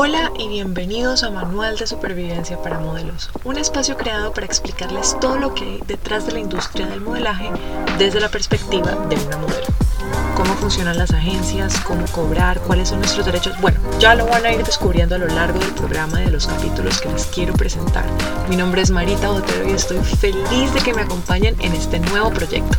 Hola y bienvenidos a Manual de Supervivencia para Modelos, un espacio creado para explicarles todo lo que hay detrás de la industria del modelaje desde la perspectiva de una modelo. Cómo funcionan las agencias, cómo cobrar, cuáles son nuestros derechos. Bueno, ya lo van a ir descubriendo a lo largo del programa de los capítulos que les quiero presentar. Mi nombre es Marita Botero y estoy feliz de que me acompañen en este nuevo proyecto.